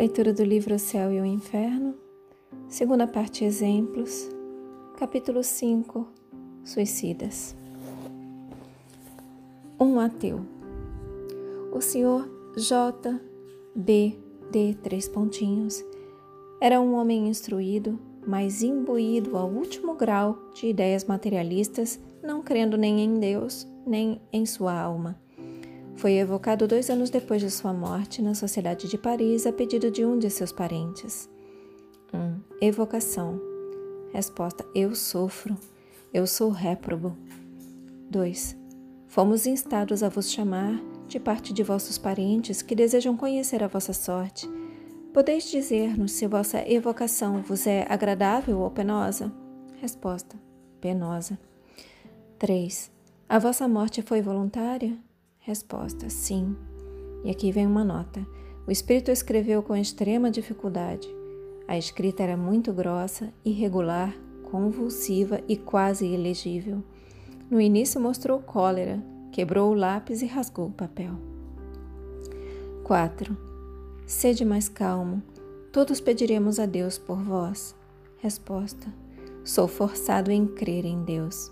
Leitura do livro O Céu e o Inferno, segunda parte Exemplos, capítulo 5 Suicidas. Um ateu. O senhor J. B. D. Três pontinhos era um homem instruído, mas imbuído ao último grau de ideias materialistas, não crendo nem em Deus, nem em sua alma. Foi evocado dois anos depois de sua morte na Sociedade de Paris a pedido de um de seus parentes. 1. Um, evocação. Resposta: Eu sofro. Eu sou réprobo. 2. Fomos instados a vos chamar de parte de vossos parentes que desejam conhecer a vossa sorte. Podeis dizer-nos se vossa evocação vos é agradável ou penosa? Resposta: Penosa. 3. A vossa morte foi voluntária? Resposta: sim. E aqui vem uma nota. O espírito escreveu com extrema dificuldade. A escrita era muito grossa, irregular, convulsiva e quase ilegível. No início mostrou cólera, quebrou o lápis e rasgou o papel. 4. Sede mais calmo. Todos pediremos a Deus por vós. Resposta: Sou forçado em crer em Deus.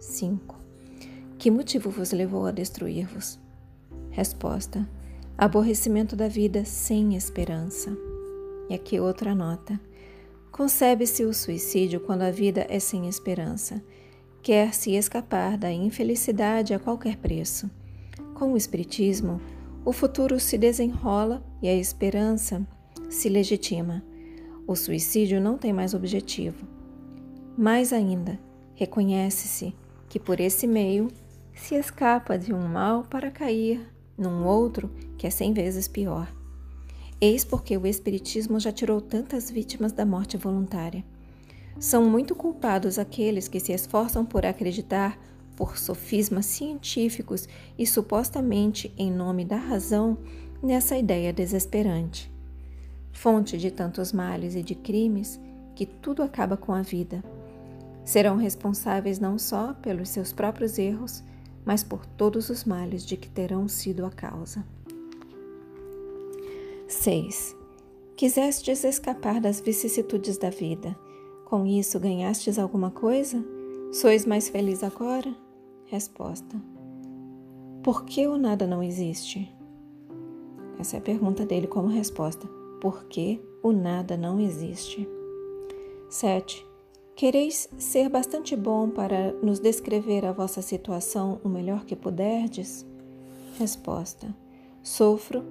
5. Que motivo vos levou a destruir-vos? Resposta: Aborrecimento da vida sem esperança. E aqui outra nota. Concebe-se o suicídio quando a vida é sem esperança. Quer-se escapar da infelicidade a qualquer preço. Com o Espiritismo, o futuro se desenrola e a esperança se legitima. O suicídio não tem mais objetivo. Mais ainda, reconhece-se que por esse meio se escapa de um mal para cair num outro que é cem vezes pior. Eis porque o Espiritismo já tirou tantas vítimas da morte voluntária. São muito culpados aqueles que se esforçam por acreditar, por sofismas científicos e supostamente em nome da razão, nessa ideia desesperante. Fonte de tantos males e de crimes que tudo acaba com a vida. Serão responsáveis não só pelos seus próprios erros, mas por todos os males de que terão sido a causa. 6. Quisestes escapar das vicissitudes da vida. Com isso ganhastes alguma coisa? Sois mais feliz agora? Resposta: Por que o nada não existe? Essa é a pergunta dele como resposta. Por que o nada não existe? 7. Quereis ser bastante bom para nos descrever a vossa situação o melhor que puderdes? Resposta: Sofro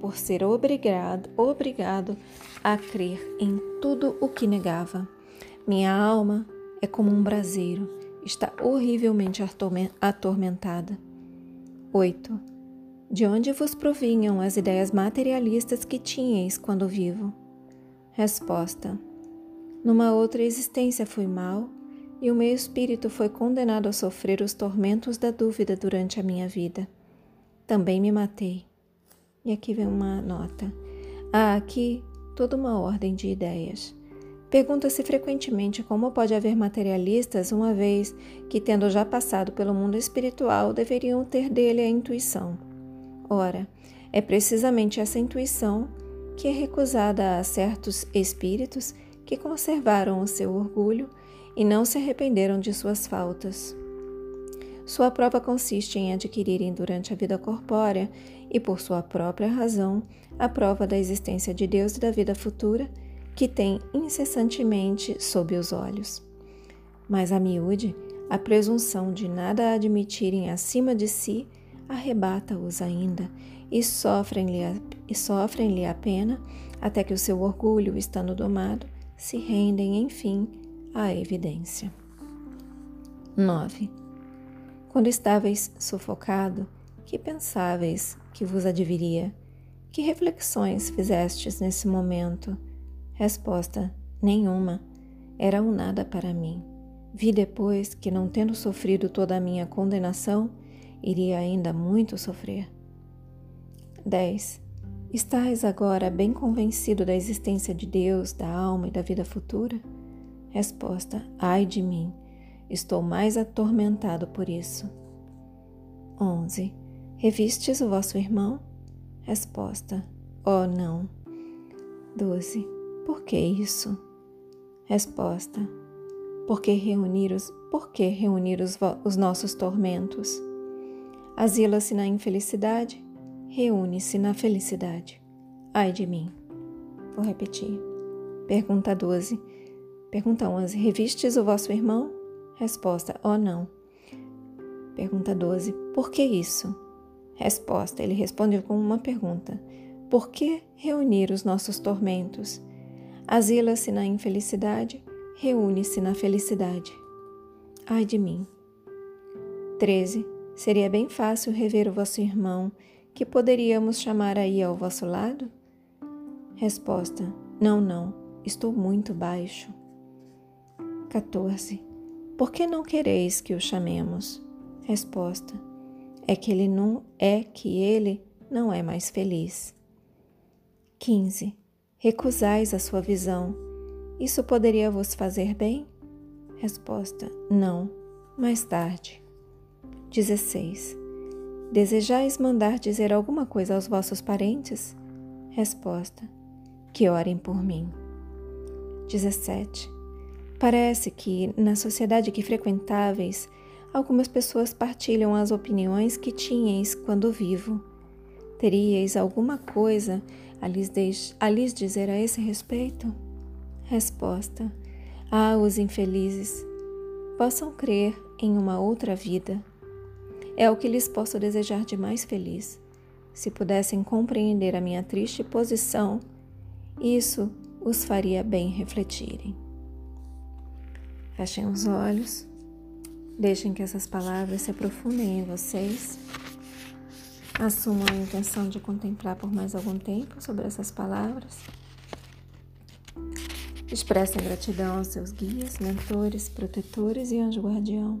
por ser obrigado, obrigado a crer em tudo o que negava. Minha alma é como um braseiro, está horrivelmente atormentada. 8. De onde vos provinham as ideias materialistas que tinhais quando vivo? Resposta: numa outra existência fui mal e o meu espírito foi condenado a sofrer os tormentos da dúvida durante a minha vida. Também me matei. E aqui vem uma nota. Há aqui toda uma ordem de ideias. Pergunta-se frequentemente como pode haver materialistas, uma vez que, tendo já passado pelo mundo espiritual, deveriam ter dele a intuição. Ora, é precisamente essa intuição que é recusada a certos espíritos que conservaram o seu orgulho e não se arrependeram de suas faltas. Sua prova consiste em adquirirem durante a vida corpórea e por sua própria razão a prova da existência de Deus e da vida futura que tem incessantemente sob os olhos. Mas a miúde, a presunção de nada admitirem acima de si arrebata-os ainda e sofrem-lhe a, sofrem a pena até que o seu orgulho, estando domado, se rendem, enfim, à evidência. 9. Quando estáveis sufocado, que pensáveis que vos adviria? Que reflexões fizestes nesse momento? Resposta: nenhuma. Era um nada para mim. Vi depois que, não tendo sofrido toda a minha condenação, iria ainda muito sofrer. 10. Estais agora bem convencido da existência de Deus, da alma e da vida futura? Resposta: Ai de mim, estou mais atormentado por isso. 11. Revistes o vosso irmão? Resposta: Oh, não. 12. Por que isso? Resposta: Porque reunir os, por que reunir os, os nossos tormentos? Asila-se na infelicidade, reúne-se na felicidade. Ai de mim. Vou repetir. Pergunta 12. Pergunta 11. Revistes o vosso irmão? Resposta: Oh, não. Pergunta 12. Por que isso? Resposta: Ele responde com uma pergunta: Por que reunir os nossos tormentos? Asila-se na infelicidade, reúne-se na felicidade. Ai de mim. 13. Seria bem fácil rever o vosso irmão, que poderíamos chamar aí ao vosso lado? Resposta: Não, não, estou muito baixo. 14. Por que não quereis que o chamemos? Resposta: É que ele não é que ele não é mais feliz. 15. Recusais a sua visão. Isso poderia vos fazer bem? Resposta: Não, mais tarde. 16. Desejais mandar dizer alguma coisa aos vossos parentes? Resposta: Que orem por mim. 17. Parece que, na sociedade que frequentáveis, algumas pessoas partilham as opiniões que tinhais quando vivo. Teríeis alguma coisa a lhes, a lhes dizer a esse respeito? Resposta: Ah, os infelizes possam crer em uma outra vida. É o que lhes posso desejar de mais feliz. Se pudessem compreender a minha triste posição, isso os faria bem refletirem. Fechem os olhos, deixem que essas palavras se aprofundem em vocês. Assumam a intenção de contemplar por mais algum tempo sobre essas palavras. Expressem gratidão aos seus guias, mentores, protetores e anjo guardião.